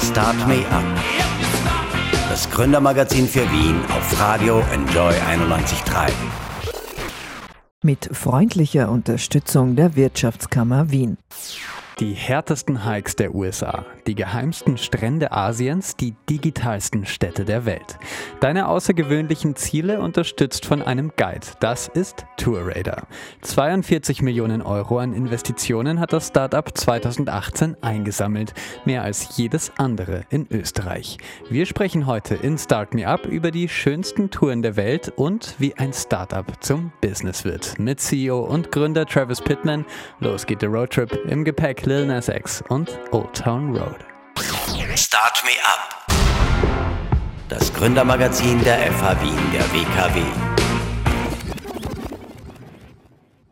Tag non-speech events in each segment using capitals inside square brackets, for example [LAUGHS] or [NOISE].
Start Me Up. Das Gründermagazin für Wien auf Radio Enjoy 91.3. Mit freundlicher Unterstützung der Wirtschaftskammer Wien. Die härtesten Hikes der USA, die geheimsten Strände Asiens, die digitalsten Städte der Welt. Deine außergewöhnlichen Ziele unterstützt von einem Guide. Das ist TourRadar. 42 Millionen Euro an Investitionen hat das Startup 2018 eingesammelt, mehr als jedes andere in Österreich. Wir sprechen heute in Start Me Up über die schönsten Touren der Welt und wie ein Startup zum Business wird. Mit CEO und Gründer Travis Pittman. Los geht der Roadtrip im Gepäck Lil Nas X und Old Town Road. Start Me Up. Das Gründermagazin der FH Wien, der WKW.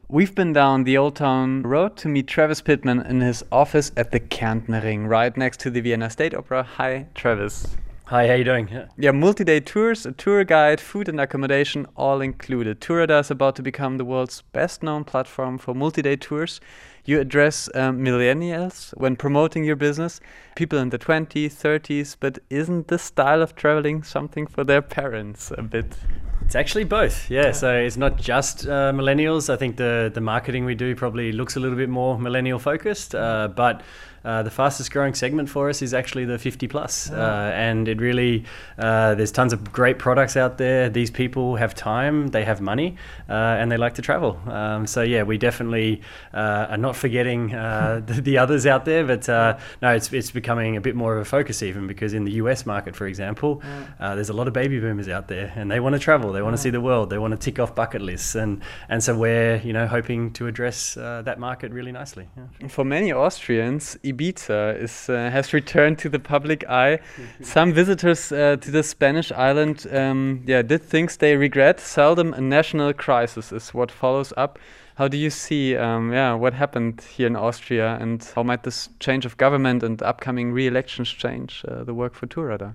We've been down the Old Town Road to meet Travis Pittman in his office at the Kärntner right next to the Vienna State Opera. Hi, Travis. Hi, how you doing? Yeah. Yeah, multi-day tours, a tour guide, food and accommodation, all included. TourRadar is about to become the world's best-known platform for multi-day tours. You address um, millennials when promoting your business, people in the 20s, 30s, but isn't this style of traveling something for their parents a bit? It's actually both, yeah. yeah. So it's not just uh, millennials. I think the the marketing we do probably looks a little bit more millennial focused, uh, but uh, the fastest growing segment for us is actually the 50 plus. Oh. Uh, and it really, uh, there's tons of great products out there. These people have time, they have money, uh, and they like to travel. Um, so, yeah, we definitely uh, are not forgetting [LAUGHS] the, the, others out there, but no, it's, it's becoming a bit more of a focus even because in the US market, for example, there's a lot of baby boomers out there and they want to travel, they want to see the world, they want to tick off bucket lists. And, and so we're, you know, hoping to address that market really nicely. Yeah. For many Austrians, Ibiza is, uh, has returned to the public eye. Some visitors uh, to the Spanish island um, yeah, did things they regret. Seldom a national crisis is what follows up. How do you see um, yeah, what happened here in Austria and how might this change of government and upcoming re-elections change uh, the work for TourRadar?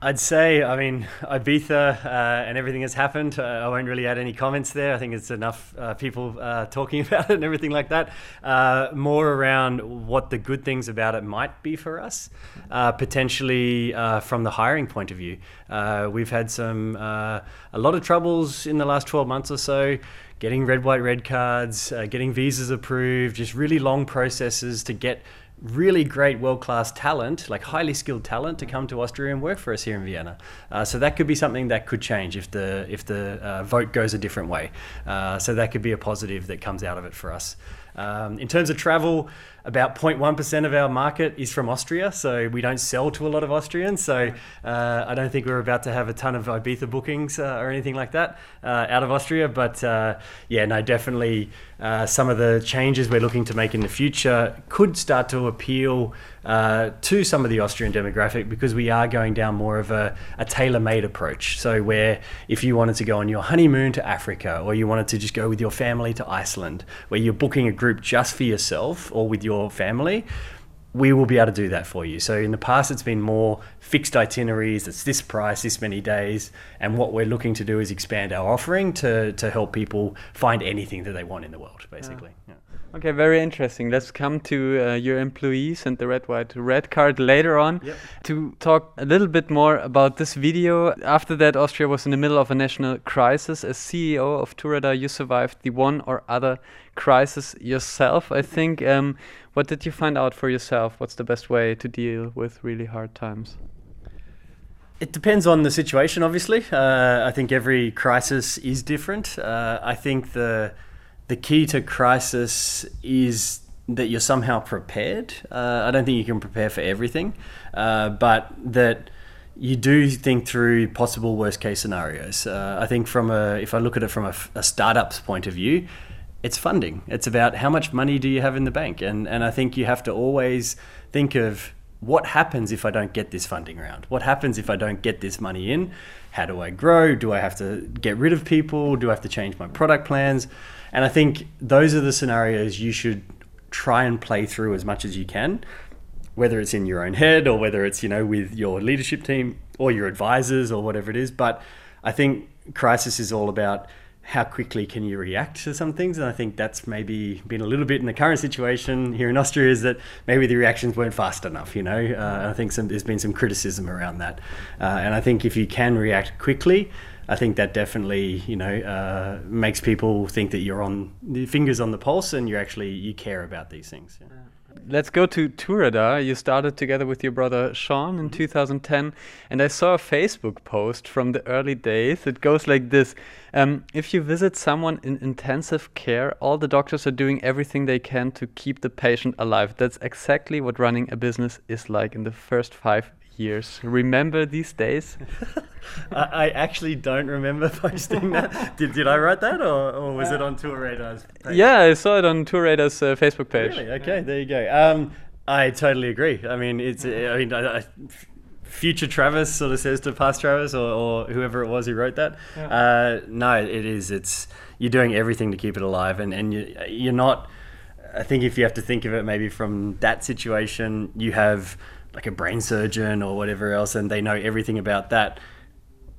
I'd say, I mean, Ibiza uh, and everything that's happened. Uh, I won't really add any comments there. I think it's enough uh, people uh, [LAUGHS] talking about it and everything like that. Uh, more around what the good things about it might be for us, uh, potentially from the hiring point of view. we've had some a lot of troubles in the last 12 months or so. Getting red, white, red cards, getting visas approved, just really long processes to get really great world class talent, like highly skilled talent, to come to Austria and work for us here in Vienna. Uh, so that could be something that could change if the if the uh, vote goes a different way. Uh, so that could be a positive that comes out of it for us. Um, in terms of travel, about 0.1% of our market is from Austria, so we don't sell to a lot of Austrians. So uh, I don't think we're about to have a ton of Ibiza bookings uh, or anything like that uh, out of Austria. But uh, yeah, no, definitely uh, some of the changes we're looking to make in the future could start to appeal uh, to some of the Austrian demographic because we are going down more of a, a tailor made approach. So, where if you wanted to go on your honeymoon to Africa or you wanted to just go with your family to Iceland, where you're booking a group just for yourself or with your family, we will be able to do that for you. So in the past, it's been more fixed itineraries. It's this price, this many days, and what we're looking to do is expand our offering to to help people find anything that they want in the world, basically. Yeah. Okay, very interesting. Let's come to uh, your employees and the red, white, red card later on yep. to talk a little bit more about this video. After that, Austria was in the middle of a national crisis. As CEO of TourRadar, you survived the one or other crisis yourself, I think. Um, what did you find out for yourself? What's the best way to deal with really hard times? It depends on the situation, obviously. Uh, I think every crisis is different. Uh, I think the the key to crisis is that you're somehow prepared. Uh, I don't think you can prepare for everything, uh, but that you do think through possible worst case scenarios. Uh, I think from a, if I look at it from a, a, startup's point of view, it's funding. It's about how much money do you have in the bank, and and I think you have to always think of what happens if I don't get this funding round? What happens if I don't get this money in? How do I grow? Do I have to get rid of people? Do I have to change my product plans? And I think those are the scenarios you should try and play through as much as you can, whether it's in your own head or whether it's, you know, with your leadership team or your advisors or whatever it is. But I think crisis is all about how quickly can you react to some things? And I think that's maybe been a little bit in the current situation here in Austria is that maybe the reactions weren't fast enough. You know, uh, I think some, there's been some criticism around that, uh, and I think if you can react quickly. I think that definitely, you know, uh, makes people think that you're on the fingers on the pulse and you actually you care about these things. Yeah let's go to TourRadar. You started together with your brother Sean in mm-hmm. 2010, and I saw a Facebook post from the early days. It goes like this um, If you visit someone in intensive care, all the doctors are doing everything they can to keep the patient alive. That's exactly what running a business is like in the first five years. Remember these days? [LAUGHS] I, I, actually don't remember [LAUGHS] posting that. did, did I write that or, or was uh, it on TourRadar's page? Yeah, I saw it on TourRadar's uh, Facebook page. Really? Okay, there you go. Um, I totally agree. I mean, it's. I mean, I, I, future Travis sort of says to past Travis or, or whoever it was who wrote that. Yeah. Uh, no, it is. It's you're doing everything to keep it alive, and and you, you're not. I think if you have to think of it maybe from that situation, you have like a brain surgeon or whatever else, and they know everything about that.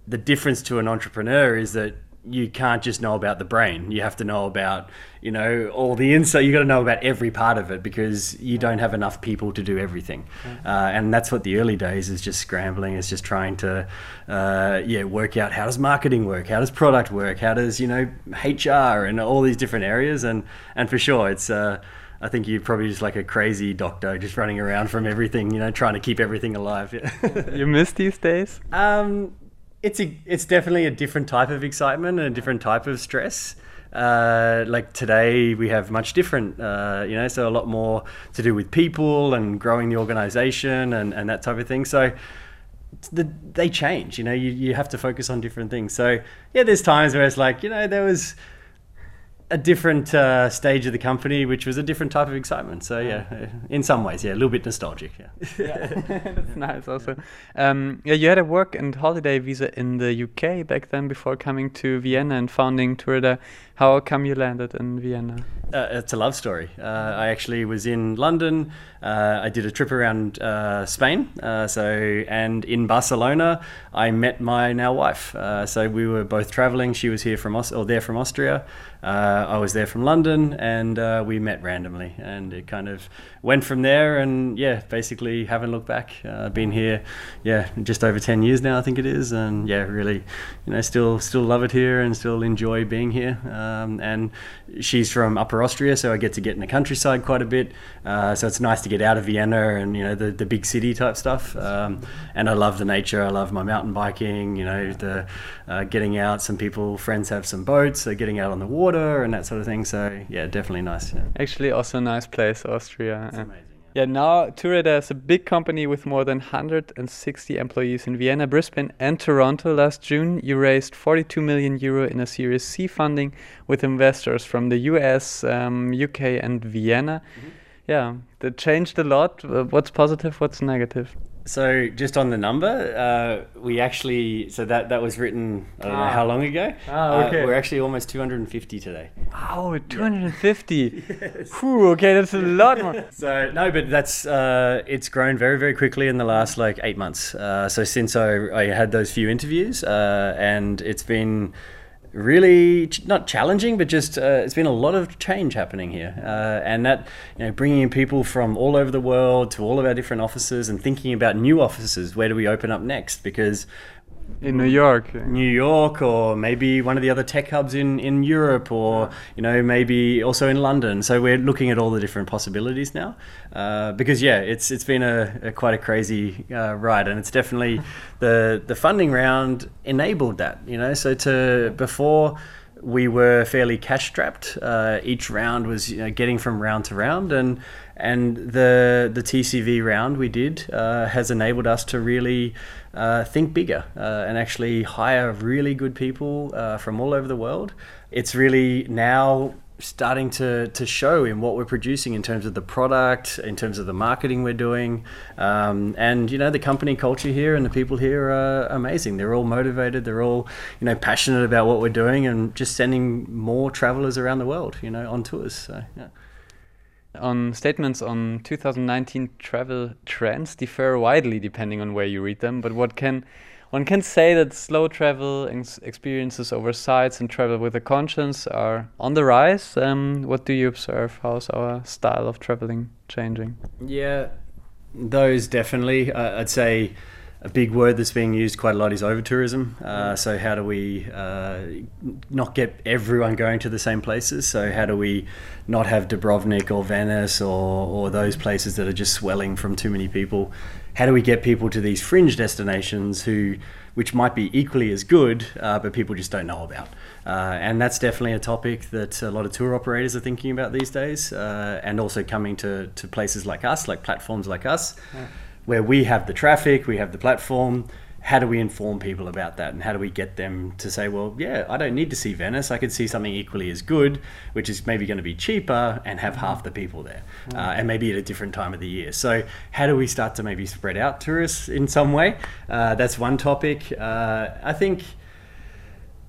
The difference to an entrepreneur is that you can't just know about the brain. You have to know about, you know, all the insight. You got to know about every part of it because you don't have enough people to do everything. Uh, and that's what the early days is just scrambling. Is just trying to, uh, yeah, work out how does marketing work, how does product work, how does you know HR and all these different areas. And and for sure, it's. Uh, I think you're probably just like a crazy doctor, just running around from everything, you know, trying to keep everything alive. [LAUGHS] you miss these days? Um, it's a, it's definitely a different type of excitement and a different type of stress. Uh, like today, we have much different, uh, you know, so a lot more to do with people and growing the organization and, and that type of thing. So the, they change, you know, you, you have to focus on different things. So yeah, there's times where it's like, you know, there was a different uh, stage of the company, which was a different type of excitement. So yeah, uh, in some ways, yeah, a little bit nostalgic. Yeah, [LAUGHS] yeah. that's nice. Also, um, yeah, you had a work and holiday visa in the UK back then before coming to Vienna and founding TourRadar. How come you landed in Vienna? Uh, it's a love story. Uh, I actually was in London. Uh, I did a trip around uh, Spain. Uh, so and in Barcelona, I met my now wife. Uh, so we were both traveling. She was here from Aus- or there from Austria. I was there from London, and we met randomly, and it kind of went from there. And yeah, basically haven't looked back. I've been here, yeah, just over ten years now, I think it is, and yeah, really, you know, still still love it here and still enjoy being here. Um, and she's from Upper Austria, so I get to get in the countryside quite a bit. Uh, so it's nice to get out of Vienna and you know the, the big city type stuff. Um, and I love the nature. I love my mountain biking. You know the uh, getting out. Some people, friends have some boats, so getting out on the water and that sort of thing. So yeah, definitely nice. Yeah. Actually, also a nice place, Austria. It's amazing. Yeah, now TourRadar is a big company with more than 160 employees in Vienna, Brisbane, and Toronto. Last June, you raised 42 million euro in a Series C funding with investors from the US, um, UK, and Vienna. Mm -hmm. Yeah, that changed a lot. Uh, what's positive? What's negative? So just on the number, uh, we actually so that that was written I don't ah. know how long ago. Ah, okay. Uh, we're actually almost 250 today. Wow, 250. [LAUGHS] yes. Whew, okay, that's a lot more. [LAUGHS] so no, but that's uh, it's grown very very quickly in the last like eight months. Uh, so since I, I had those few interviews, uh, and it's been really ch- not challenging, but just uh, it's been a lot of change happening here, uh, and that you know bringing in people from all over the world to all of our different offices and thinking about new offices. Where do we open up next? Because in New York, New York, or maybe one of the other tech hubs in, in Europe, or you know maybe also in London. So we're looking at all the different possibilities now, uh, because yeah, it's it's been a, a quite a crazy uh, ride, and it's definitely [LAUGHS] the the funding round enabled that. You know, so to before we were fairly cash strapped. Uh, each round was you know, getting from round to round, and and the the TCV round we did uh, has enabled us to really uh, think bigger uh, and actually hire really good people uh, from all over the world. It's really now starting to, to show in what we're producing in terms of the product, in terms of the marketing we're doing. Um, and, you know, the company culture here and the people here are amazing. They're all motivated, they're all, you know, passionate about what we're doing and just sending more travelers around the world, you know, on tours. So, yeah on statements on 2019 travel trends differ widely depending on where you read them. But what can one can say that slow travel experiences over sites and travel with a conscience are on the rise. Um, what do you observe? How's our style of traveling changing? Yeah, those definitely. Uh, I'd say a big word that's being used quite a lot is over tourism. Uh, so how do we uh, not get everyone going to the same places? So how do we not have Dubrovnik or Venice or, or those places that are just swelling from too many people? How do we get people to these fringe destinations who, which might be equally as good, uh, but people just don't know about? Uh, and that's definitely a topic that a lot of tour operators are thinking about these days, uh, and also coming to, to places like us, like platforms like us. Yeah where we have the traffic, we have the platform. How do we inform people about that, and how do we get them to say, well, yeah, I don't need to see Venice. I could see something equally as good, which is maybe going to be cheaper and have half the people there, uh, and maybe at a different time of the year. So, how do we start to maybe spread out tourists in some way? Uh, that's one topic. Uh, I think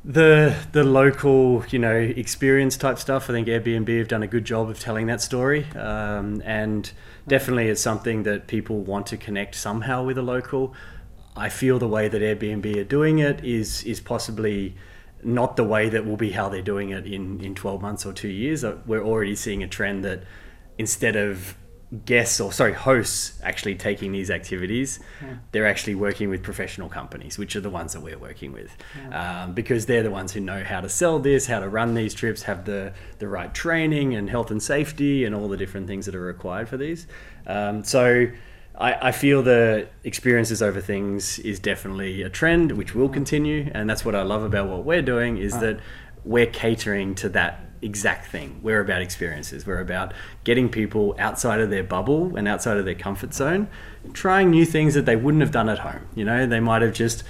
the the local you know experience type stuff. I think Airbnb have done a good job of telling that story, um, and definitely it's something that people want to connect somehow with a local. I feel the way that Airbnb are doing it is is possibly not the way that will be how they're doing it in in 12 months or two years. Uh, we're already seeing a trend that instead of guests or sorry hosts actually taking these activities yeah. they're actually working with professional companies which are the ones that we're working with. Yeah. um, because they're the ones who know how to sell this how to run these trips have the the right training and health and safety and all the different things that are required for these. Um, so I, I, feel the experiences over things is definitely a trend which will continue. And that's what I love about what we're doing is that we're catering to that exact thing. We're about experiences. We're about getting people outside of their bubble and outside of their comfort zone, trying new things that they wouldn't have done at home. You know, they might have just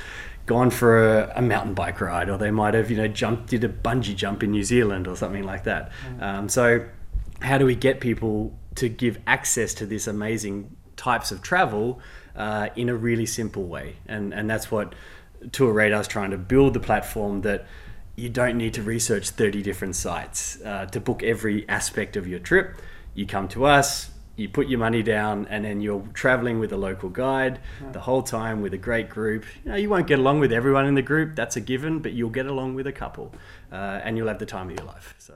gone for a, a mountain bike ride, or they might have, you know, jumped, did a bungee jump in New Zealand or something like that. Mm. Um, so, how do we get people to give access to this amazing types of travel uh, in a really simple way? And and that's what Tour Radar is trying to build the platform that you don't need to research 30 different sites uh, to book every aspect of your trip. You come to us, you put your money down, and then you're traveling with a local guide yeah. the whole time with a great group. You know, you won't get along with everyone in the group, that's a given, but you'll get along with a couple, uh, and you'll have the time of your life. So.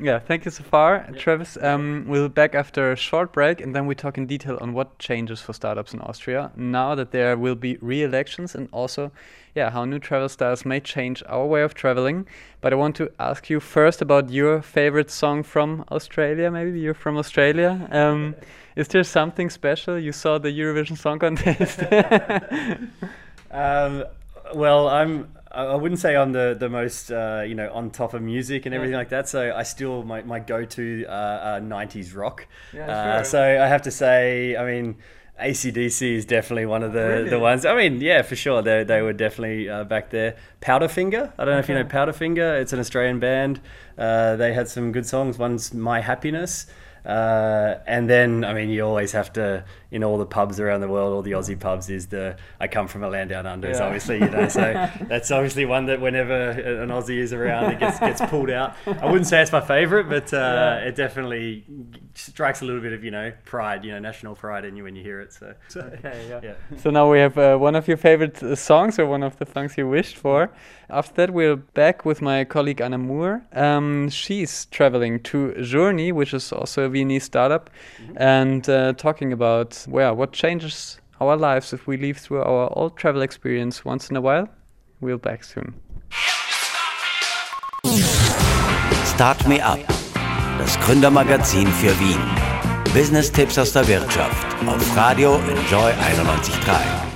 Yeah, thank you so far, Travis. Um, we'll be back after a short break and then we talk in detail on what changes for startups in Austria now that there will be re elections and also, yeah, how new travel styles may change our way of traveling. But I want to ask you first about your favorite song from Australia. Maybe you're from Australia. Um, is there something special? You saw the Eurovision Song Contest. [LAUGHS] [LAUGHS] um, well, I'm I wouldn't say I'm the the most uh, you know on top of music and everything yeah. like that. So I still my, my go to uh, uh, '90s rock. Yeah, uh. So I have to say, I mean. AC/DC is definitely one of the, really? the ones. I mean, yeah, for sure. They, they were definitely uh, back there. Powderfinger. I don't know okay. if you know Powderfinger. It's an Australian band. Uh, they had some good songs. One's My Happiness. Uh, and then, I mean, you always have to, in all the pubs around the world, all the Aussie pubs, is the I come from a land down under, yeah. obviously, you know. So [LAUGHS] that's obviously one that whenever an Aussie is around, it gets, gets pulled out. I wouldn't say it's my favourite, but uh, yeah. it definitely strikes a little bit of, you know, pride, you know, national pride in you when you hear it. So, so okay, yeah. yeah. So now we have uh, one of your favourite uh, songs or one of the songs you wished for. After that, we're back with my colleague Anna Moore. Um, she's traveling to Journi, which is also a Viennese startup, mm-hmm. and uh, talking about well, what changes our lives if we live through our old travel experience once in a while. We'll back soon. Start Me Up, das Gründermagazin für Wien. Business-Tipps aus der Wirtschaft auf Radio Enjoy 91.3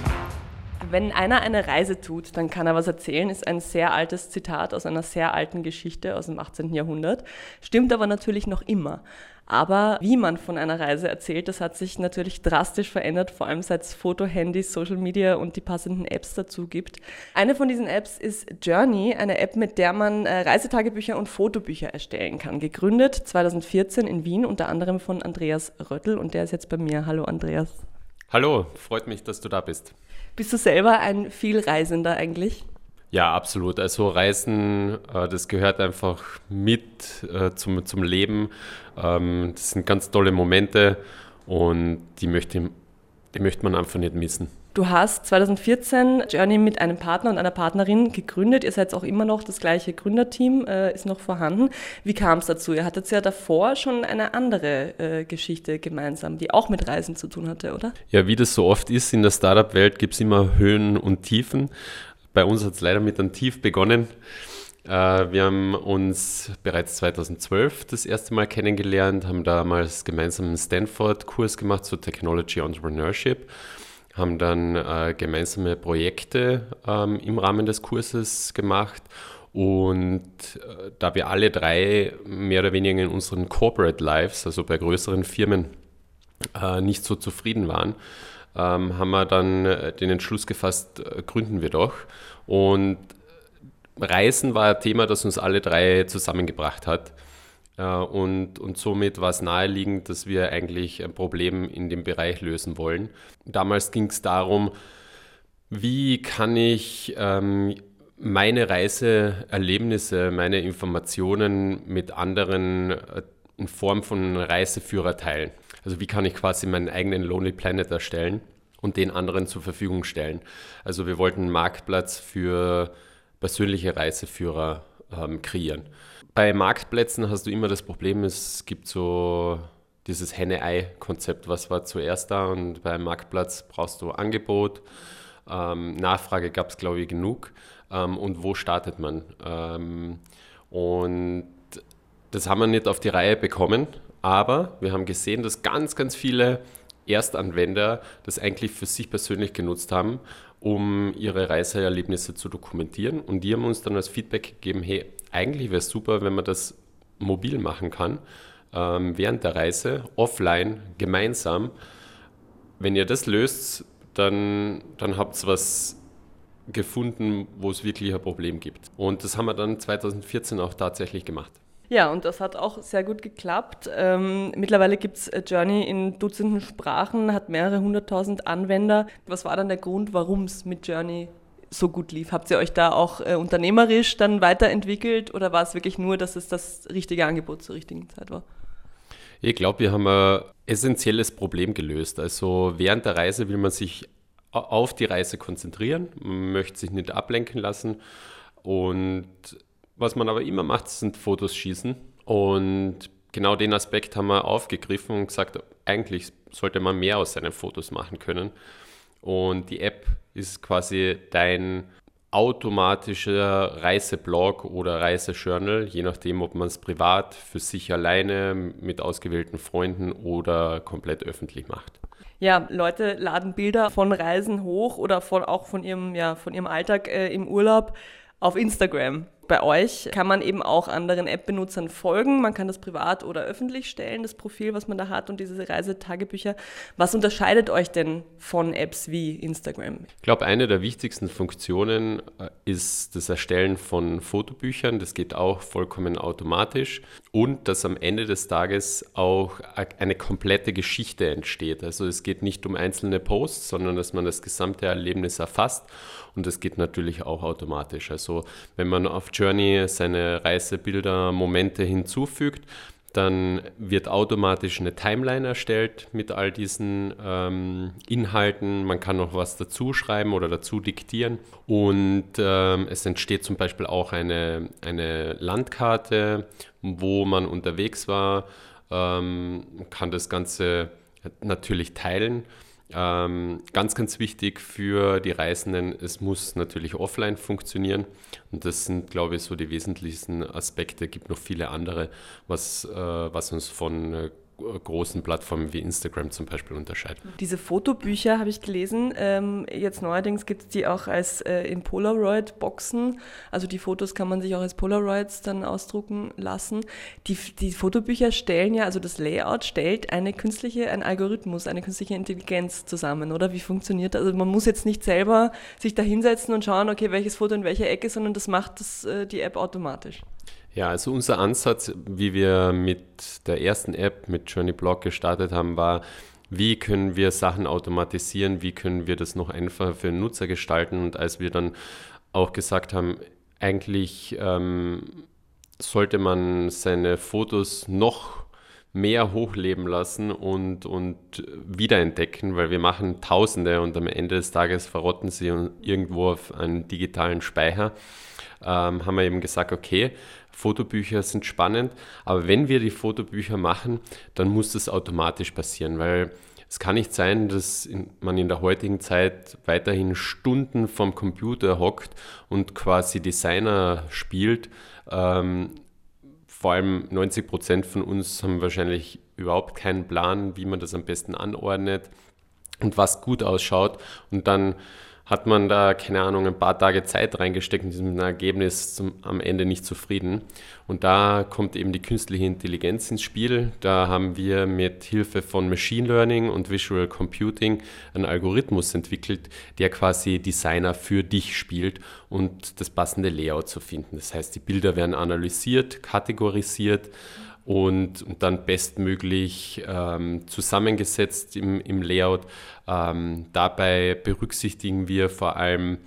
wenn einer eine Reise tut, dann kann er was erzählen, ist ein sehr altes Zitat aus einer sehr alten Geschichte aus dem 18. Jahrhundert, stimmt aber natürlich noch immer. Aber wie man von einer Reise erzählt, das hat sich natürlich drastisch verändert, vor allem seit es Fotohandys, Social Media und die passenden Apps dazu gibt. Eine von diesen Apps ist Journey, eine App, mit der man äh, Reisetagebücher und Fotobücher erstellen kann. Gegründet 2014 in Wien, unter anderem von Andreas Röttl und der ist jetzt bei mir. Hallo Andreas. Hallo, freut mich, dass du da bist. Bist du selber ein Vielreisender eigentlich? Ja, absolut. Also Reisen, äh, das gehört einfach mit äh, zum, zum Leben. Ähm, das sind ganz tolle Momente und die möchte die möchte man einfach nicht missen. Du hast 2014 Journey mit einem Partner und einer Partnerin gegründet. Ihr seid auch immer noch das gleiche Gründerteam, äh, ist noch vorhanden. Wie kam es dazu? Ihr hattet ja davor schon eine andere äh, Geschichte gemeinsam, die auch mit Reisen zu tun hatte, oder? Ja, wie das so oft ist in der Startup-Welt, gibt es immer Höhen und Tiefen. Bei uns hat es leider mit einem Tief begonnen. Äh, wir haben uns bereits 2012 das erste Mal kennengelernt, haben damals gemeinsam einen Stanford-Kurs gemacht zu Technology Entrepreneurship haben dann äh, gemeinsame Projekte ähm, im Rahmen des Kurses gemacht. Und äh, da wir alle drei mehr oder weniger in unseren Corporate Lives, also bei größeren Firmen, nicht so zufrieden waren, ähm, haben wir dann den Entschluss gefasst, gründen wir doch. Und Reisen war ein Thema, das uns alle drei zusammengebracht hat. Äh, und, und somit war es naheliegend, dass wir eigentlich ein Problem in dem Bereich lösen wollen. Damals ging es darum, wie kann ich ähm, meine Reiseerlebnisse, meine Informationen mit anderen äh, in Form von Reiseführer teilen. Also wie kann ich quasi meinen eigenen Lonely Planet erstellen und den anderen zur Verfügung stellen. Also wir wollten einen Marktplatz für persönliche Reiseführer ähm, kreieren. Bei Marktplätzen hast du immer das Problem, es gibt so dieses Henne-Ei-Konzept, was war zuerst da und beim Marktplatz brauchst du Angebot, ähm, Nachfrage gab es glaube ich genug ähm, und wo startet man? Ähm, und das haben wir nicht auf die Reihe bekommen, aber wir haben gesehen, dass ganz, ganz viele Erstanwender das eigentlich für sich persönlich genutzt haben, um ihre Reiseerlebnisse zu dokumentieren und die haben uns dann als Feedback gegeben, hey, eigentlich wäre es super, wenn man das mobil machen kann, ähm, während der Reise, offline, gemeinsam. Wenn ihr das löst, dann, dann habt ihr was gefunden, wo es wirklich ein Problem gibt. Und das haben wir dann 2014 auch tatsächlich gemacht. Ja, und das hat auch sehr gut geklappt. Ähm, mittlerweile gibt es Journey in Dutzenden Sprachen, hat mehrere hunderttausend Anwender. Was war dann der Grund, warum es mit Journey so gut lief? Habt ihr euch da auch äh, unternehmerisch dann weiterentwickelt oder war es wirklich nur, dass es das richtige Angebot zur richtigen Zeit war? Ich glaube, wir haben ein essentielles Problem gelöst. Also während der Reise will man sich auf die Reise konzentrieren, man möchte sich nicht ablenken lassen. Und was man aber immer macht, sind Fotos schießen. Und genau den Aspekt haben wir aufgegriffen und gesagt, eigentlich sollte man mehr aus seinen Fotos machen können. Und die App ist quasi dein automatischer Reiseblog oder Reisejournal, je nachdem, ob man es privat, für sich alleine, mit ausgewählten Freunden oder komplett öffentlich macht. Ja, Leute laden Bilder von Reisen hoch oder von, auch von ihrem, ja, von ihrem Alltag äh, im Urlaub auf Instagram. Bei euch kann man eben auch anderen App-Benutzern folgen. Man kann das privat oder öffentlich stellen, das Profil, was man da hat und diese Reisetagebücher. Was unterscheidet euch denn von Apps wie Instagram? Ich glaube, eine der wichtigsten Funktionen äh, ist das Erstellen von Fotobüchern. Das geht auch vollkommen automatisch. Und dass am Ende des Tages auch eine komplette Geschichte entsteht. Also es geht nicht um einzelne Posts, sondern dass man das gesamte Erlebnis erfasst. Und das geht natürlich auch automatisch. Also wenn man auf Journey seine Reisebilder, Momente hinzufügt, dann wird automatisch eine Timeline erstellt mit all diesen ähm, Inhalten. Man kann noch was dazu schreiben oder dazu diktieren. Und ähm, es entsteht zum Beispiel auch eine, eine Landkarte, wo man unterwegs war. Ähm, kann das Ganze natürlich teilen. Ähm, ganz, ganz wichtig für die Reisenden, es muss natürlich offline funktionieren. Und das sind, glaube ich, so die wesentlichsten Aspekte. Es gibt noch viele andere, was, äh, was uns von äh, großen Plattformen wie Instagram zum Beispiel unterscheidet. Diese Fotobücher habe ich gelesen. Ähm, jetzt neuerdings gibt es die auch als äh, in Polaroid-Boxen. Also die Fotos kann man sich auch als Polaroids dann ausdrucken lassen. Die, die Fotobücher stellen ja, also das Layout stellt eine künstliche, ein Algorithmus, eine künstliche Intelligenz zusammen, oder? Wie funktioniert das? Also man muss jetzt nicht selber sich da hinsetzen und schauen, okay, welches Foto in welcher Ecke, sondern das macht das, äh, die App automatisch. Ja, also unser Ansatz, wie wir mit der ersten App, mit Journey Blog gestartet haben, war, wie können wir Sachen automatisieren, wie können wir das noch einfacher für den Nutzer gestalten. Und als wir dann auch gesagt haben, eigentlich ähm, sollte man seine Fotos noch mehr hochleben lassen und, und wiederentdecken, weil wir machen Tausende und am Ende des Tages verrotten sie irgendwo auf einen digitalen Speicher. Ähm, haben wir eben gesagt, okay, Fotobücher sind spannend, aber wenn wir die Fotobücher machen, dann muss das automatisch passieren, weil es kann nicht sein, dass man in der heutigen Zeit weiterhin Stunden vom Computer hockt und quasi Designer spielt. Ähm, vor allem 90 Prozent von uns haben wahrscheinlich überhaupt keinen Plan, wie man das am besten anordnet und was gut ausschaut. Und dann hat man da, keine Ahnung, ein paar Tage Zeit reingesteckt und ist mit einem Ergebnis zum, am Ende nicht zufrieden. Und da kommt eben die künstliche Intelligenz ins Spiel. Da haben wir mit Hilfe von Machine Learning und Visual Computing einen Algorithmus entwickelt, der quasi Designer für dich spielt und das passende Layout zu finden. Das heißt, die Bilder werden analysiert, kategorisiert und, und dann bestmöglich ähm, zusammengesetzt im, im Layout. Ähm, dabei berücksichtigen wir vor allem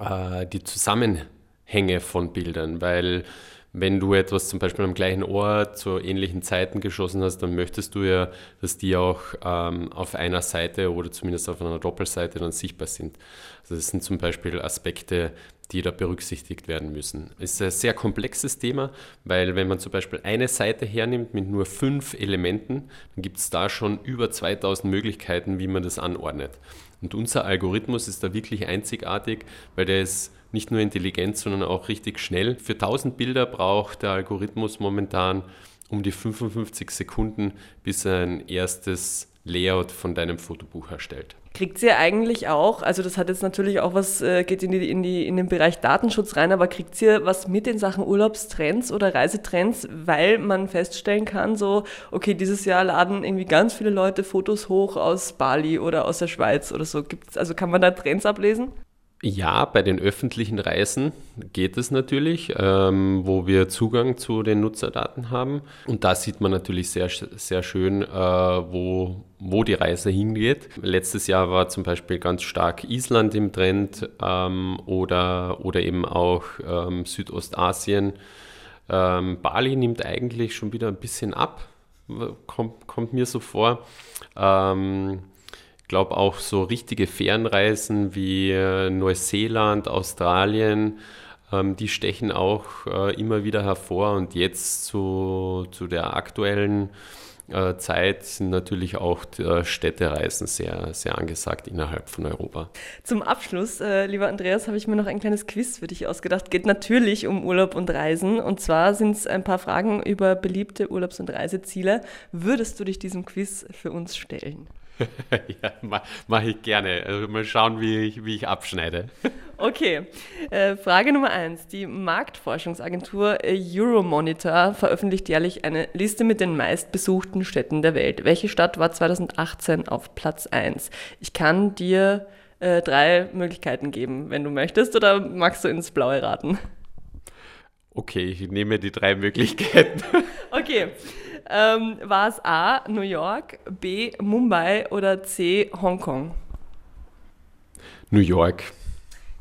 äh, die Zusammenhänge von Bildern, weil wenn du etwas zum Beispiel am gleichen Ort zu ähnlichen Zeiten geschossen hast, dann möchtest du ja, dass die auch ähm, auf einer Seite oder zumindest auf einer Doppelseite dann sichtbar sind. Also das sind zum Beispiel Aspekte, die da berücksichtigt werden müssen. Es ist ein sehr komplexes Thema, weil wenn man zum Beispiel eine Seite hernimmt mit nur fünf Elementen, dann gibt es da schon über 2000 Möglichkeiten, wie man das anordnet. Und unser Algorithmus ist da wirklich einzigartig, weil der ist nicht nur intelligent, sondern auch richtig schnell. Für 1000 Bilder braucht der Algorithmus momentan um die 55 Sekunden, bis er ein erstes Layout von deinem Fotobuch erstellt. Kriegt ihr eigentlich auch, also das hat jetzt natürlich auch was, äh, geht in, die, in, die, in den Bereich Datenschutz rein, aber kriegt ihr was mit in Sachen Urlaubstrends oder Reisetrends, weil man feststellen kann, so, okay, dieses Jahr laden irgendwie ganz viele Leute Fotos hoch aus Bali oder aus der Schweiz oder so. Gibt's, also kann man da Trends ablesen? Ja, bei den öffentlichen Reisen geht es natürlich, ähm, wo wir Zugang zu den Nutzerdaten haben. Und da sieht man natürlich sehr, sehr schön, äh, wo, wo die Reise hingeht. Letztes Jahr war zum Beispiel ganz stark Island im Trend ähm, oder, oder eben auch ähm, Südostasien. Ähm, Bali nimmt eigentlich schon wieder ein bisschen ab, kommt, kommt mir so vor. Ähm, glaube auch so richtige Fernreisen wie äh, Neuseeland, Australien, ähm, die stechen auch äh, immer wieder hervor. Und jetzt zu, zu der aktuellen äh, Zeit sind natürlich auch äh, Städtereisen sehr, sehr angesagt innerhalb von Europa. Zum Abschluss, äh, lieber Andreas, habe ich mir noch ein kleines Quiz für dich ausgedacht. Geht natürlich um Urlaub und Reisen. Und zwar sind es ein paar Fragen über beliebte Urlaubs- und Reiseziele. Würdest du dich diesem Quiz für uns stellen? [LAUGHS] ja, mache mach ich gerne. Also mal schauen, wie ich, wie ich abschneide. [LAUGHS] Okay, äh, Frage Nummer eins. Die Marktforschungsagentur Euromonitor veröffentlicht jährlich eine Liste mit den meistbesuchten Städten der Welt. Welche Stadt war 2018 auf Platz 1? Ich kann dir äh, drei Möglichkeiten geben, wenn du möchtest, oder magst du ins Blaue raten? Okay, ich nehme die drei Möglichkeiten. [LAUGHS] okay. Ähm, war es A, New York, B, Mumbai oder C, Hongkong? New York.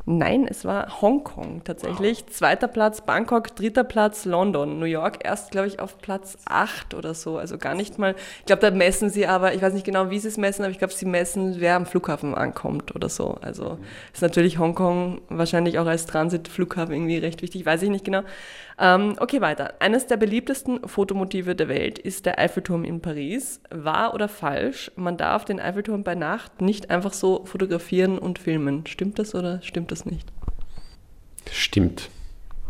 Nein, es war Hongkong tatsächlich. Zweiter Platz Bangkok, dritter Platz London. New York erst, glaube ich, auf Platz 8 oder so. Also gar nicht mal. Ich glaube, da messen sie aber, ich weiß nicht genau, wie sie es messen, aber ich glaube, sie messen, wer am Flughafen ankommt oder so. Also ist natürlich Hongkong wahrscheinlich auch als Transitflughafen irgendwie recht wichtig, weiß ich nicht genau. Ähm, okay, weiter. Eines der beliebtesten Fotomotive der Welt ist der Eiffelturm in Paris. Wahr oder falsch? Man darf den Eiffelturm bei Nacht nicht einfach so fotografieren und filmen. Stimmt das oder stimmt das nicht? Stimmt.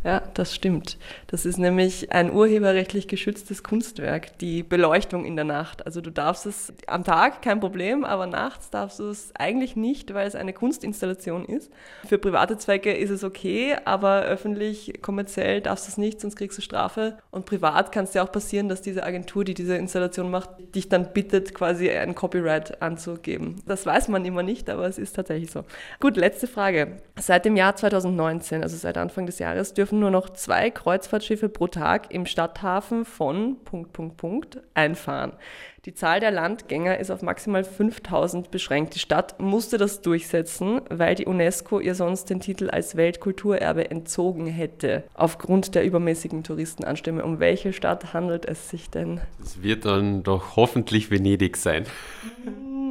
Ja, das stimmt. Das ist nämlich ein urheberrechtlich geschütztes Kunstwerk, die Beleuchtung in der Nacht. Also du darfst es am Tag, kein Problem, aber nachts darfst du es eigentlich nicht, weil es eine Kunstinstallation ist. Für private Zwecke ist es okay, aber öffentlich, kommerziell darfst du es nicht, sonst kriegst du Strafe. Und privat kann es dir auch passieren, dass diese Agentur, die diese Installation macht, dich dann bittet, quasi ein Copyright anzugeben. Das weiß man immer nicht, aber es ist tatsächlich so. Gut, letzte Frage. Seit dem Jahr 2019, also seit Anfang des Jahres, dürfen dürfen nur noch zwei Kreuzfahrtschiffe pro Tag im Stadthafen von Punkt, Punkt, Punkt einfahren. Die Zahl der Landgänger ist auf maximal 5000 beschränkt. Die Stadt musste das durchsetzen, weil die UNESCO ihr sonst den Titel als Weltkulturerbe entzogen hätte, aufgrund der übermäßigen Touristenanstimme. Um welche Stadt handelt es sich denn? Es wird dann doch hoffentlich Venedig sein.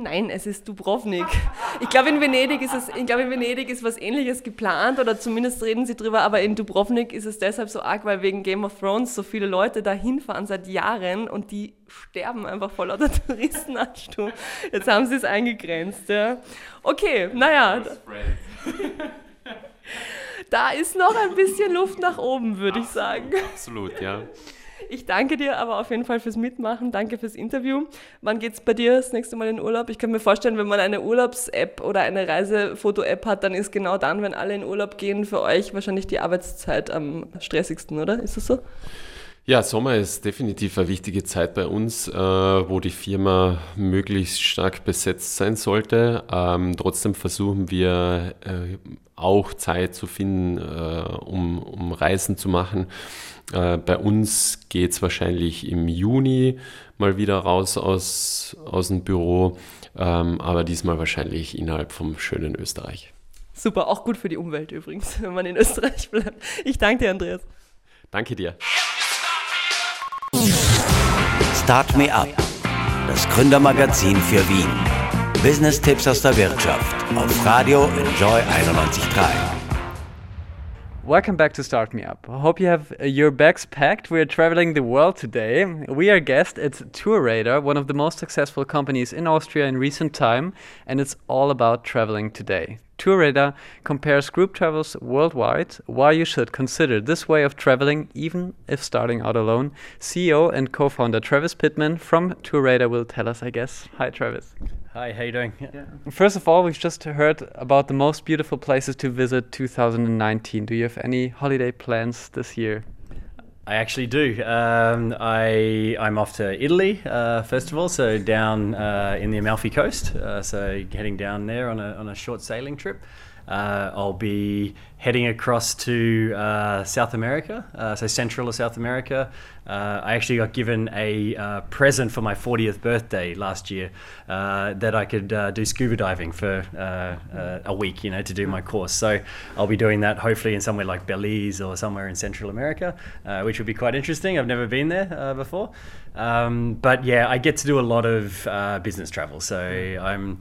Nein, es ist Dubrovnik. Ich glaube, in Venedig ist es, ich glaube, in Venedig ist was ähnliches geplant oder zumindest reden sie drüber, aber in Dubrovnik ist es deshalb so arg, weil wegen Game of Thrones so viele Leute da hinfahren seit Jahren und die sterben einfach vor lauter [LAUGHS] Touristenansturm. Jetzt haben sie es eingegrenzt, ja. Okay, naja. Da ist noch ein bisschen Luft nach oben, würde ich sagen. Absolut, ja. Ich danke dir aber auf jeden Fall fürs Mitmachen. Danke fürs Interview. Wann geht es bei dir das nächste Mal in Urlaub? Ich kann mir vorstellen, wenn man eine Urlaubs-App oder eine Reisefoto-App hat, dann ist genau dann, wenn alle in Urlaub gehen, für euch wahrscheinlich die Arbeitszeit am stressigsten, oder? Ist das so? Ja, Sommer ist definitiv eine wichtige Zeit bei uns, äh, wo die Firma möglichst stark besetzt sein sollte. Ähm, trotzdem versuchen wir äh, auch Zeit zu finden, äh, um, um Reisen zu machen. Äh, bei uns geht es wahrscheinlich im Juni mal wieder raus aus, aus dem Büro, ähm, aber diesmal wahrscheinlich innerhalb vom schönen Österreich. Super, auch gut für die Umwelt übrigens, [LAUGHS] wenn man in Österreich bleibt. Ich danke dir, Andreas. Danke dir. Start Me Up, das Gründermagazin für Wien. Business-Tipps aus der Wirtschaft auf Radio Enjoy 91.3. Welcome back to Start Me Up. I hope you have your bags packed. We're traveling the world today. We are guest at TourRadar, one of the most successful companies in Austria in recent time, and it's all about traveling today. TourRadar compares group travels worldwide, why you should consider this way of traveling even if starting out alone. CEO and co-founder Travis Pittman from TourRadar will tell us, I guess. Hi Travis. Hi, how you doing? Yeah. First of all, we've just heard about the most beautiful places to visit 2019. Do you have any holiday plans this year? I actually do. Um, I I'm off to Italy uh, first of all, so down uh, in the Amalfi Coast. Uh, so heading down there on a on a short sailing trip. Uh, I'll be heading across to uh, South America, uh, so Central or South America. Uh, I actually got given a uh, present for my 40th birthday last year uh, that I could do scuba diving for a week, you know, to do my course. So I'll be doing that hopefully in somewhere like Belize or somewhere in Central America, which would be quite interesting. I've never been there before. Um, but yeah, I get to do a lot of business travel. So I'm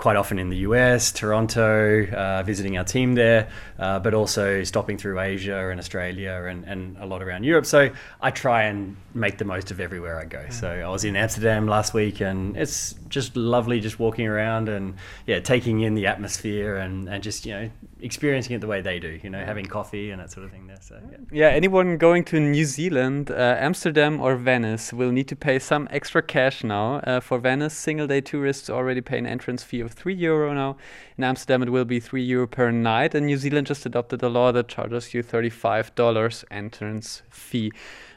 quite often in the US, Toronto, uh, visiting our team there, uh, but also stopping through Asia and Australia and, and a lot around Europe. So I try and make the most of everywhere I go. So I was in Amsterdam last week and it's just lovely just walking around and yeah, taking in the atmosphere and, and just, you know, experiencing it the way they do, you know, having coffee and that sort of thing there. So yeah, yeah anyone going to New Zealand, uh, Amsterdam or Venice will need to pay some extra cash now. Uh, for Venice, single day tourists already pay an entrance fee of three euro now. In Amsterdam, it will be three euro per night, and New Zealand just adopted a law that charges you thirty-five dollars entrance fee.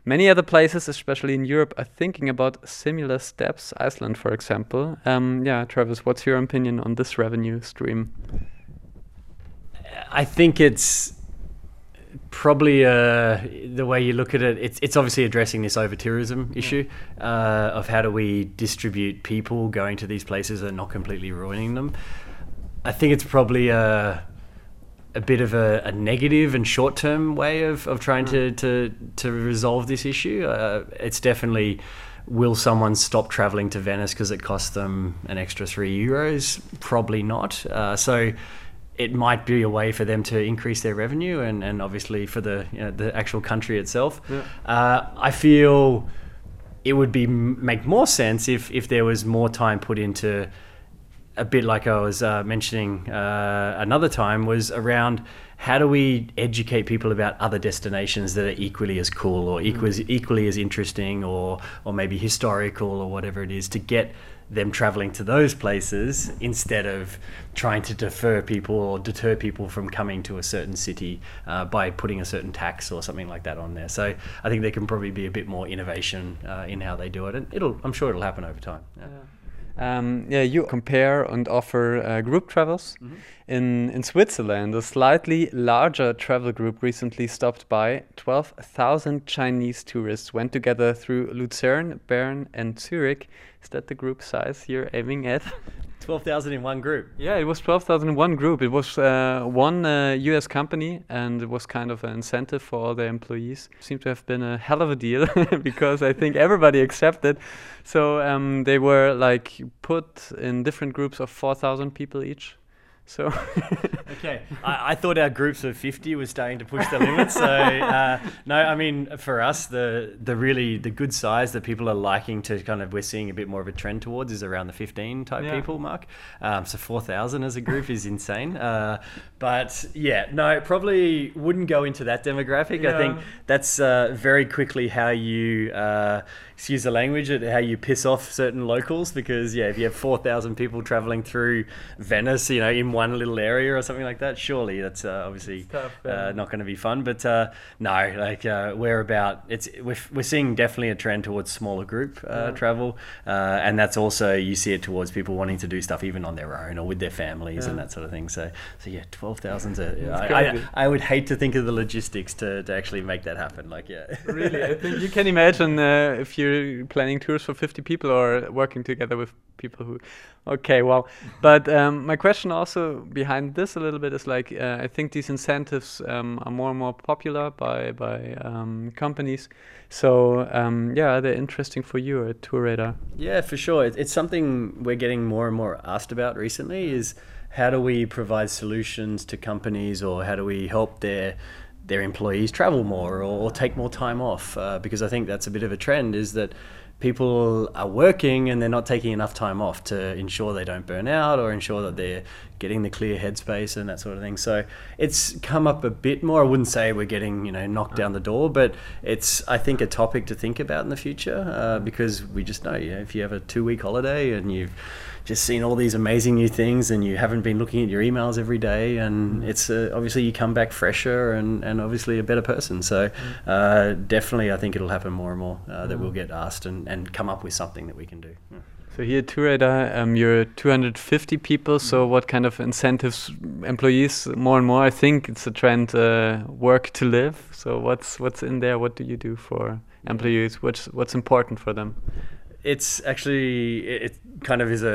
Many other places, especially in Europe, are thinking about similar steps. Iceland, for example. Um, yeah, Travis, what's your opinion on this revenue stream? I think it's probably uh, the way you look at it. It's it's obviously addressing this over tourism issue uh, of how do we distribute people going to these places and not completely ruining them. I think it's probably a a bit of a, a negative and short term way of, of trying to, to to resolve this issue. Uh, it's definitely will someone stop traveling to Venice because it costs them an extra three euros? Probably not. Uh, so it might be a way for them to increase their revenue and, and obviously for the you know, the actual country itself. Yeah. Uh, I feel it would be make more sense if if there was more time put into a bit like I was uh, mentioning uh, another time was around how do we educate people about other destinations that are equally as cool or equally, mm. equally as interesting or or maybe historical or whatever it is to get them traveling to those places instead of trying to defer people or deter people from coming to a certain city uh, by putting a certain tax or something like that on there. So I think there can probably be a bit more innovation uh, in how they do it, and it'll I'm sure it'll happen over time. Yeah. Um, yeah, you compare and offer uh, group travels. Mm-hmm. In, in Switzerland, a slightly larger travel group recently stopped by. 12,000 Chinese tourists went together through Lucerne, Bern, and Zurich. Is that the group size you're aiming at? 12,000 in one group. Yeah, it was 12,000 in one group. It was uh, one uh, US company and it was kind of an incentive for all their employees. Seemed to have been a hell of a deal [LAUGHS] because I think everybody accepted. So um, they were like put in different groups of 4,000 people each. So [LAUGHS] okay, I, I, thought our groups of fifty was starting to push the limits. So uh, no, I mean for us, the the really the good size that people are liking to kind of we're seeing a bit more of a trend towards is around the fifteen type yeah. people mark. Um, so four thousand as a group is insane. Uh, but yeah, no, it probably wouldn't go into that demographic. Yeah. I think that's uh, very quickly how you uh, excuse the language, how you piss off certain locals because yeah, if you have four thousand people traveling through Venice, you know, in one little area or something like that, surely that's uh, obviously tough, uh, not going to be fun. But uh, no, like uh, we're about it's we're, we're seeing definitely a trend towards smaller group uh, yeah. travel, uh, and that's also you see it towards people wanting to do stuff even on their own or with their families yeah. and that sort of thing. So so yeah, twelve thousand. I, I, I, would hate to think of the logistics to, to actually make that happen. Like yeah, [LAUGHS] really, I think you can imagine if you're planning tours for fifty people or working together with people who okay well but um, my question also behind this a little bit is like uh, i think these incentives um, are more and more popular by by um, companies. So um, yeah they're interesting for you at TourRadar? Yeah for sure. It's something we're getting more and more asked about recently is how do we provide solutions to companies or how do we help their their employees travel more or, or take more time off? Uh, because i think that's a bit of a trend is that people are working and they're not taking enough time off to ensure they don't burn out or ensure that they're getting the clear headspace and that sort of thing. So it's come up a bit more. I wouldn't say we're getting you know knocked down the door, but it's I think a topic to think about in the future uh, because we just know know, if you have a two week holiday and you've just seen all these amazing new things and you haven't been looking at your emails every day and mm. it's uh, obviously you come back fresher and, and obviously a better person so mm. uh, definitely I think it'll happen more and more uh, that we'll mm. get asked and, and come up with something that we can do yeah. So here at TourRadar, um, you're 250 people. So what kind of incentives employees more and more? I think it's a trend. Uh, work to live. So what's what's in there? What do you do for employees? What's what's important for them? It's actually it kind of is a,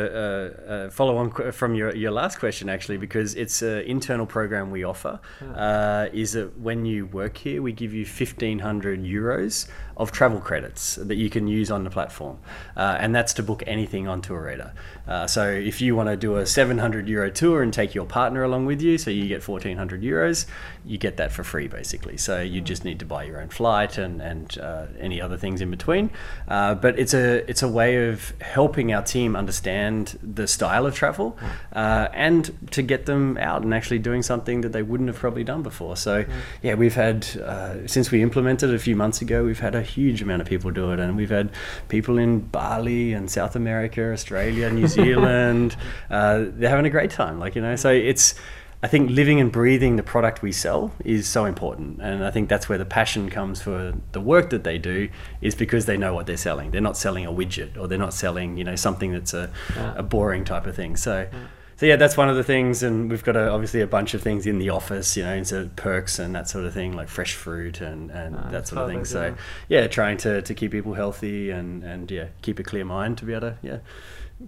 a, a follow-on from your, your last question actually because it's an internal program we offer. Uh, is that when you work here we give you 1500 euros of travel credits that you can use on the platform. Uh, and that's to book anything on TourRadar uh, so if you want to do a 700 euro tour and take your partner along with you so you get 1400 euros you get that for free basically. So you just need to buy your own flight and, and uh, any other things in between. Uh, but it's a it's it's a way of helping our team understand the style of travel uh, and to get them out and actually doing something that they wouldn't have probably done before. So, yeah, we've had, uh, since we implemented it a few months ago, we've had a huge amount of people do it. And we've had people in Bali and South America, Australia, New [LAUGHS] Zealand. uh, they're having a great time. Like, you know, so it's, I think living and breathing the product we sell is so important. And I think that's where the passion comes for the work that they do is because they know what they're selling. They're not selling a widget or they're not selling, you know, something that's a, yeah. a boring type of thing. So, yeah. so yeah, that's one of the things. And we've got a, obviously a bunch of things in the office, you know, into perks and that sort of thing, like fresh fruit and, and ah, that sort of thing. So yeah, trying to, to keep people healthy and, and yeah, keep a clear mind to be able to, yeah,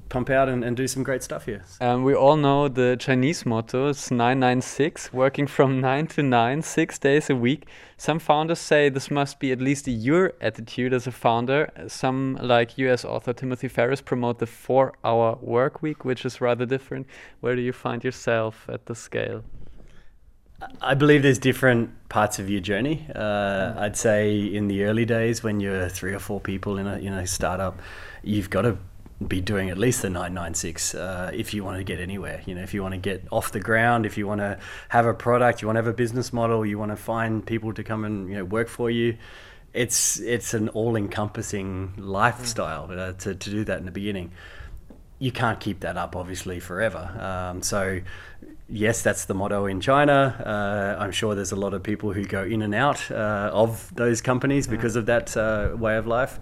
pump out and, and do some great stuff here. Um, we all know the Chinese motto is 996, working from [LAUGHS] 9 to 9, six days a week. Some founders say this must be at least your attitude as a founder. Some, like US author Timothy Ferriss, promote the four hour work week, which is rather different. Where do you find yourself at the scale? I believe there's different parts of your journey. Uh, I'd say in the early days when you're three or four people in a you know startup, you've got to be doing at least the 996 uh, if you want to get anywhere. You know, if you want to get off the ground, if you want to have a product, you want to have a business model, you want to find people to come and you know work for you. It's it's an all-encompassing lifestyle uh, to, to do that in the beginning. You can't keep that up, obviously, forever. Um, so, yes, that's the motto in China. Uh, I'm sure there's a lot of people who go in and out uh, of those companies because of that uh, way of life.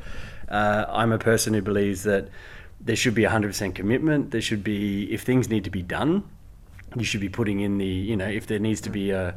Uh, I'm a person who believes that there should be 100% commitment. There should be, if things need to be done, you should be putting in the, you know, if there needs to be a,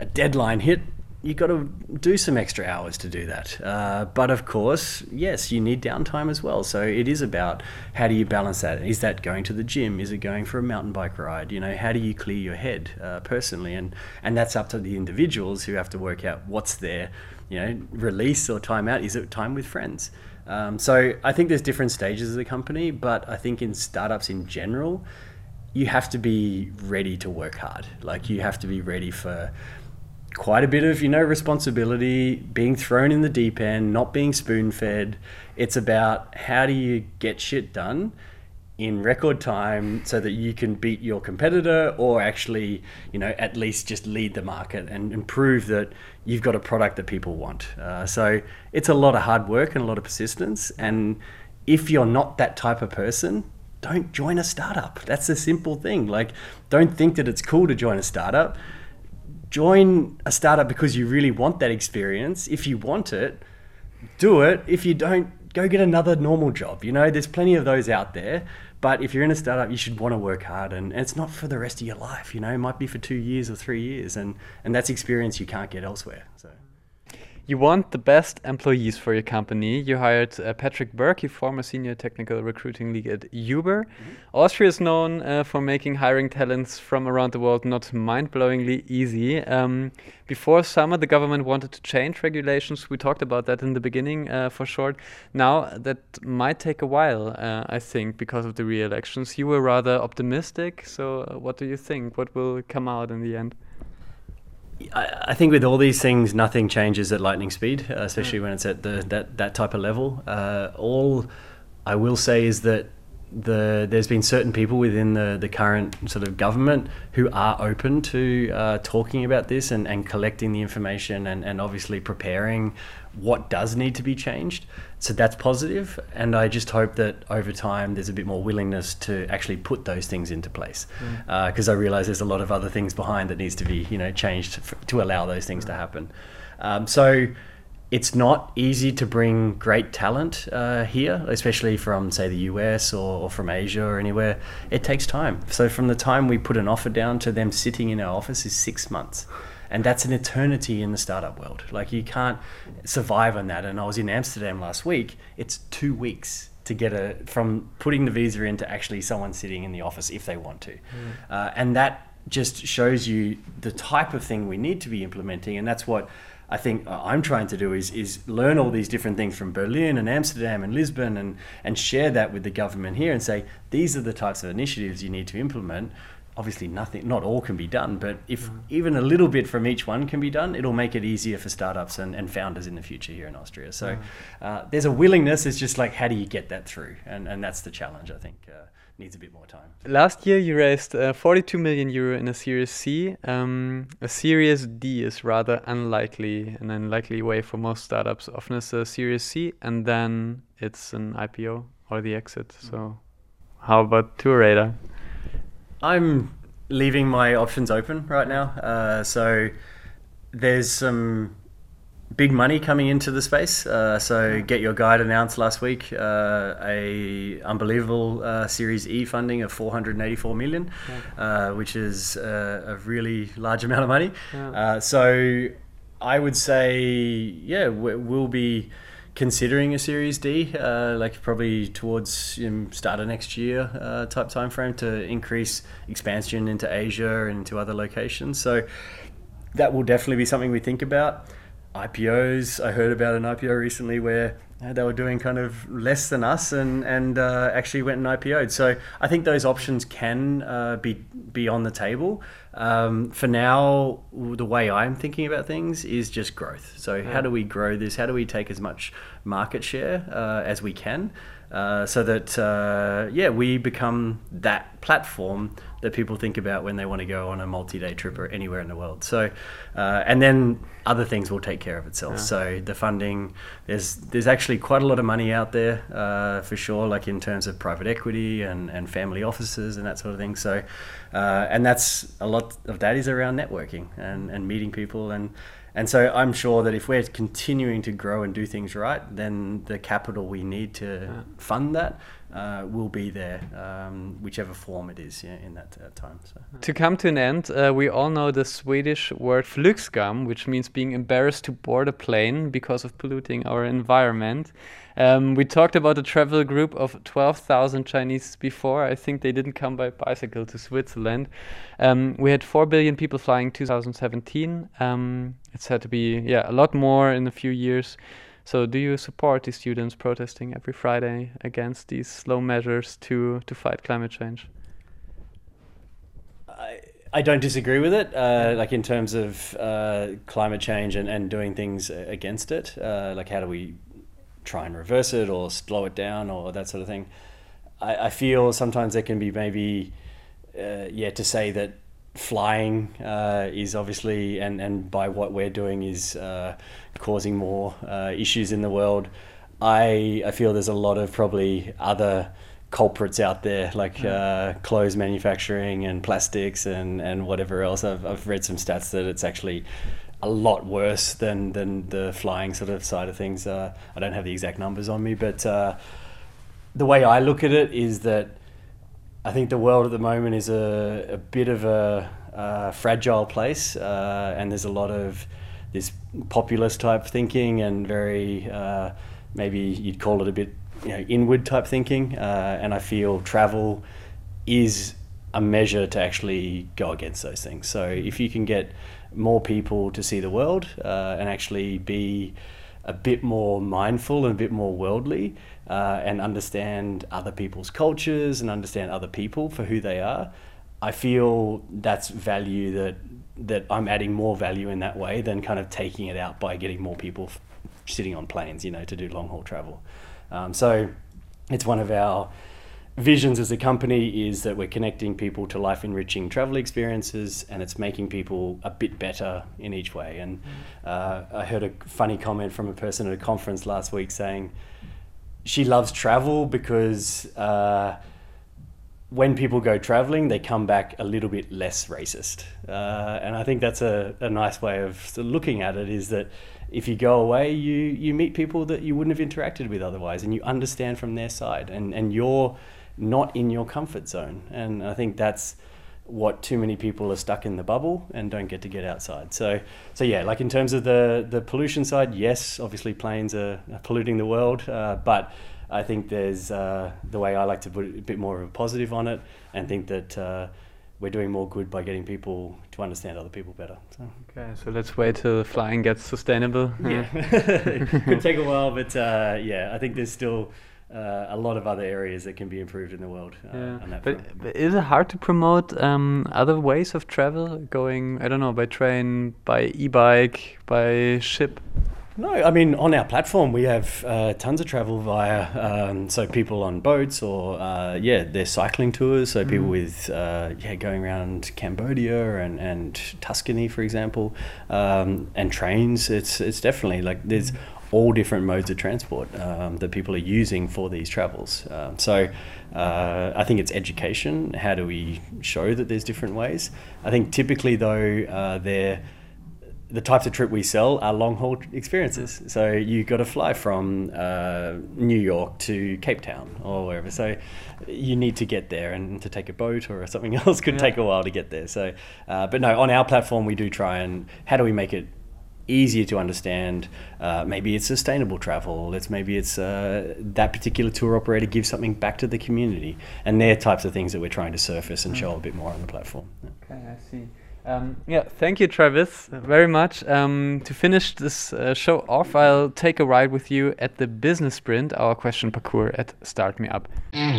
a deadline hit, you've got to do some extra hours to do that. Uh, but of course, yes, you need downtime as well. So it is about how do you balance that? Is that going to the gym? Is it going for a mountain bike ride? You know, how do you clear your head uh, personally? And and that's up to the individuals who have to work out what's their, you know, release or time out. Is it time with friends? Um, so I think there's different stages of the company, but I think in startups in general, you have to be ready to work hard. Like you have to be ready for quite a bit of you know responsibility being thrown in the deep end not being spoon fed it's about how do you get shit done in record time so that you can beat your competitor or actually you know at least just lead the market and, and prove that you've got a product that people want uh, so it's a lot of hard work and a lot of persistence and if you're not that type of person don't join a startup that's a simple thing like don't think that it's cool to join a startup join a startup because you really want that experience. If you want it, do it. If you don't, go get another normal job. You know, there's plenty of those out there. But if you're in a startup, you should want to work hard, and, and it's not for the rest of your life. You know, it might be for two years or three years, and and that's experience you can't get elsewhere. So. You want the best employees for your company. You hired uh, Patrick Berkey, former senior technical recruiting lead at Uber. Mm-hmm. Austria is known uh, for making hiring talents from around the world not mind blowingly easy. Um, before summer, the government wanted to change regulations. We talked about that in the beginning uh, for short. Now, that might take a while, uh, I think, because of the re elections. You were rather optimistic. So, uh, what do you think? What will come out in the end? I, think with all these things, nothing changes at lightning speed, uh, especially when it's at the that that type of level. Uh, all I will say is that the there's been certain people within the, the current sort of government who are open to uh, talking about this and, and collecting the information and, and obviously preparing what does need to be changed. So that's positive, and I just hope that over time there's a bit more willingness to actually put those things into place. Because mm. uh, I realise there's a lot of other things behind that needs to be you know changed to allow those things to happen. Um, so it's not easy to bring great talent uh, here, especially from, say, the US or, or, from Asia or anywhere. It takes time. So, from the time we put an offer down to them sitting in our office is six months. And that's an eternity in the startup world. Like, you can't survive on that. And I was in Amsterdam last week, it's two weeks to get a from putting the visa in to actually someone sitting in the office if they want to. Mm. Uh, and that just shows you the type of thing we need to be implementing. And that's what I think uh, I'm trying to do is is learn all these different things from Berlin and Amsterdam and Lisbon and and share that with the government here and say these are the types of initiatives you need to implement. Obviously, nothing, not all can be done, but if mm-hmm. even a little bit from each one can be done, it'll make it easier for startups and, and founders in the future here in Austria. So mm. uh, there's a willingness. It's just like how do you get that through, and and that's the challenge I think. Uh, needs a bit more time. Last year, you raised uh, 42 million euro in a Series C. Um, a Series D is rather unlikely, an unlikely way for most startups. Often it's a Series C, and then it's an IPO or the exit. Mm. So, how about TourRadar? I'm leaving my options open right now. Uh, so, there's some big money coming into the space. Uh, so GetYourGuide announced last week uh, a unbelievable uh, Series E funding of 484 million, yeah. Uh, which is uh, a really large amount of money. Yeah. Uh, so I would say, yeah, we'll be considering a Series D, like probably towards um, start of next year type time frame to increase expansion into Asia and into other locations. So that will definitely be something we think about. IPOs. I heard about an IPO recently where they were doing kind of less than us and and uh, actually went and IPO'd. So I think those options can uh, be be on the table. Um, for now, the way I'm thinking about things is just growth. So yeah. how do we grow this? How do we take as much market share uh, as we can? Uh, so that uh, yeah, we become that platform that people think about when they want to go on a multi-day trip or anywhere in the world. So, uh, and then other things will take care of itself. Yeah. So the funding, there's there's actually quite a lot of money out there uh, for sure, like in terms of private equity and, and family offices and that sort of thing. So, uh, and that's a lot of that is around networking and, and meeting people and and so I'm sure that if we're continuing to grow and do things right, then the capital we need to yeah. fund that uh, will be there, um, whichever form it is yeah, in that uh, time. So. To come to an end, uh, we all know the Swedish word flygskam, which means being embarrassed to board a plane because of polluting our environment. Um, we talked about a travel group of 12,000 Chinese before. I think they didn't come by bicycle to Switzerland. Um, we had 4 billion people flying 2017. Um, it's had to be yeah a lot more in a few years. So, do you support the students protesting every Friday against these slow measures to, to fight climate change? I, I don't disagree with it, uh, like in terms of uh, climate change and, and doing things against it. Uh, like, how do we try and reverse it or slow it down or that sort of thing? I, I feel sometimes there can be maybe, uh, yeah, to say that flying uh, is obviously, and, and by what we're doing, is uh, causing more uh, issues in the world. I, I feel there's a lot of probably other culprits out there, like uh, clothes manufacturing and plastics and, and whatever else. I've, I've read some stats that it's actually a lot worse than, than the flying sort of side of things. Uh, I don't have the exact numbers on me, but uh, the way I look at it is that I think the world at the moment is a, a bit of a, a fragile place, uh, and there's a lot of this populist type thinking and very uh, maybe you'd call it a bit you know inward type thinking. Uh, and I feel travel is a measure to actually go against those things. So if you can get more people to see the world uh, and actually be a bit more mindful and a bit more worldly uh, and understand other people's cultures and understand other people for who they are, I feel that's value that that I'm adding more value in that way than kind of taking it out by getting more people f- sitting on planes, you know, to do long haul travel. Um, so it's one of our visions as a company is that we're connecting people to life enriching travel experiences and it's making people a bit better in each way. And uh, I heard a funny comment from a person at a conference last week saying she loves travel because. Uh, when people go traveling, they come back a little bit less racist. Uh, and I think that's a, a nice way of looking at it is that if you go away, you, you meet people that you wouldn't have interacted with otherwise and you understand from their side and, and you're not in your comfort zone. And I think that's what too many people are stuck in the bubble and don't get to get outside. So, so yeah, like in terms of the, the pollution side, yes, obviously planes are, are polluting the world, uh, but I think there's uh, the way I like to put it, a bit more of a positive on it and think that uh, we're doing more good by getting people to understand other people better. So. Okay, so let's wait till flying gets sustainable. Yeah, it [LAUGHS] could take a while, but uh, yeah, I think there's still. Uh, a lot of other areas that can be improved in the world. Uh, yeah. but, but, is it hard to promote um, other ways of travel? Going, I don't know, by train, by e-bike, by ship? No, I mean on our platform we have uh, tons of travel via um, so people on boats or uh, yeah they're cycling tours so mm. people with uh, yeah going around Cambodia and, and Tuscany for example um, and trains it's it's definitely like there's all different modes of transport um, that people are using for these travels um, so uh, I think it's education how do we show that there's different ways I think typically though uh, they're the types of trip we sell are long haul experiences. So you've got to fly from uh, New York to Cape Town or wherever. So you need to get there, and to take a boat or something [LAUGHS] else could yeah. take a while to get there. So, uh, but no, on our platform we do try and how do we make it easier to understand. Uh, maybe it's sustainable travel. It's maybe it's uh, that particular tour operator gives something back to the community, and they're types of things that we're trying to surface and show a bit more on the platform. Okay, I see. Um, yeah, thank you, Travis, very much. Um, to finish this uh, show off, I'll take a ride with you at the Business Sprint, our question parcours at Start Me Up.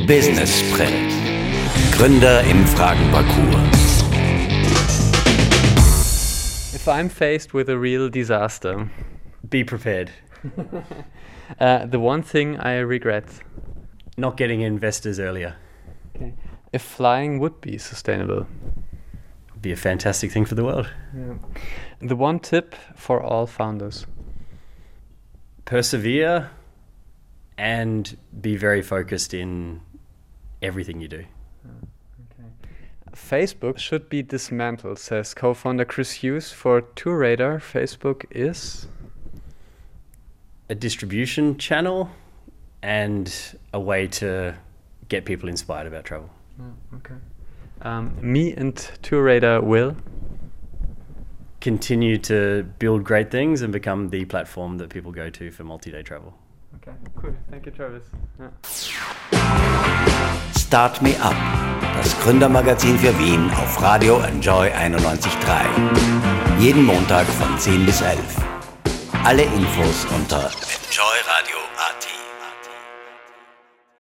Business Sprint. Gründer im Fragenparcours. If I'm faced with a real disaster, be prepared. [LAUGHS] uh, the one thing I regret not getting investors earlier. Okay. If flying would be sustainable would be a fantastic thing for the world. Yeah. The one tip for all founders persevere and be very focused in everything you do. Facebook should be dismantled, says co founder Chris Hughes. For TourRadar, Facebook is a distribution channel and a way to get people inspired about travel. okay. Um, me and TourRadar will continue to build great things and become the platform that people go to for multi-day travel. Okay, cool. Thank you, Travis. Ja. Start Me Up, das Gründermagazin für Wien auf Radio Enjoy 91.3. Jeden Montag von 10 bis 11. Alle Infos unter enjoy